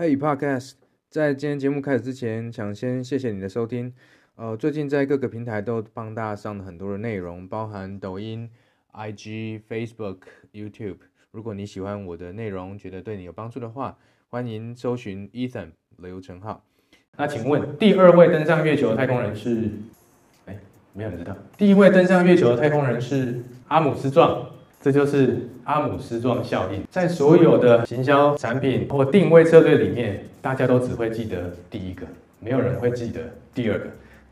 Hey Podcast，在今天节目开始之前，想先谢谢你的收听。呃，最近在各个平台都帮大家上了很多的内容，包含抖音、IG、Facebook、YouTube。如果你喜欢我的内容，觉得对你有帮助的话，欢迎搜寻 Ethan 刘成浩。那请问第二位登上月球的太空人是？哎，没有人知道。第一位登上月球的太空人是阿姆斯壮。这就是阿姆斯壮效应，在所有的行销产品或定位策略里面，大家都只会记得第一个，没有人会记得第二个。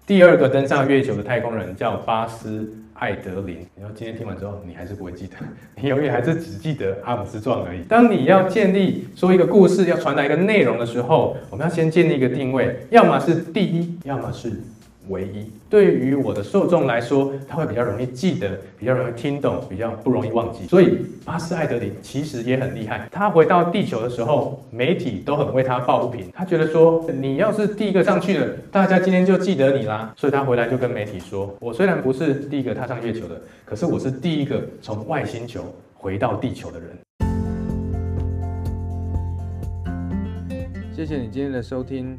第二个登上月球的太空人叫巴斯艾德林。然后今天听完之后，你还是不会记得，你永远还是只记得阿姆斯壮而已。当你要建立说一个故事，要传达一个内容的时候，我们要先建立一个定位，要么是第一，要么是。唯一，对于我的受众来说，他会比较容易记得，比较容易听懂，比较不容易忘记。所以巴斯艾德林其实也很厉害。他回到地球的时候，媒体都很为他抱不平。他觉得说，你要是第一个上去的，大家今天就记得你啦。所以他回来就跟媒体说：“我虽然不是第一个踏上月球的，可是我是第一个从外星球回到地球的人。”谢谢你今天的收听。